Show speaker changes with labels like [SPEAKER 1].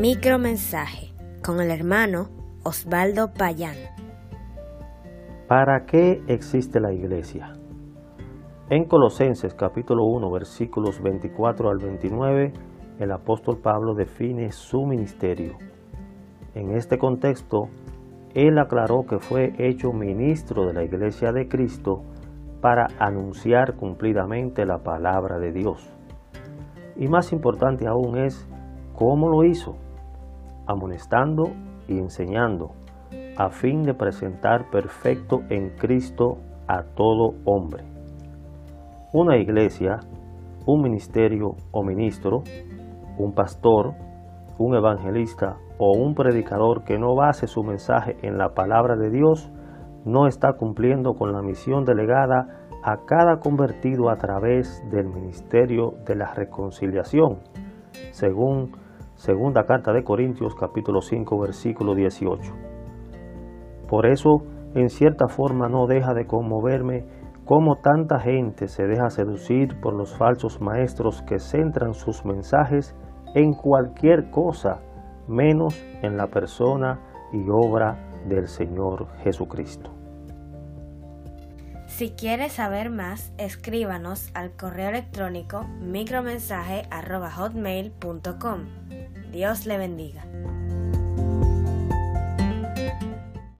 [SPEAKER 1] Micromensaje con el hermano Osvaldo Payán.
[SPEAKER 2] ¿Para qué existe la iglesia? En Colosenses capítulo 1 versículos 24 al 29, el apóstol Pablo define su ministerio. En este contexto, él aclaró que fue hecho ministro de la iglesia de Cristo para anunciar cumplidamente la palabra de Dios. Y más importante aún es cómo lo hizo, amonestando y enseñando, a fin de presentar perfecto en Cristo a todo hombre. Una iglesia, un ministerio o ministro, un pastor, un evangelista o un predicador que no base su mensaje en la palabra de Dios, no está cumpliendo con la misión delegada a cada convertido a través del ministerio de la reconciliación, según segunda carta de Corintios capítulo 5 versículo 18. Por eso, en cierta forma no deja de conmoverme cómo tanta gente se deja seducir por los falsos maestros que centran sus mensajes en cualquier cosa menos en la persona y obra del Señor Jesucristo.
[SPEAKER 1] Si quieres saber más, escríbanos al correo electrónico micromensaje.hotmail.com. Dios le bendiga.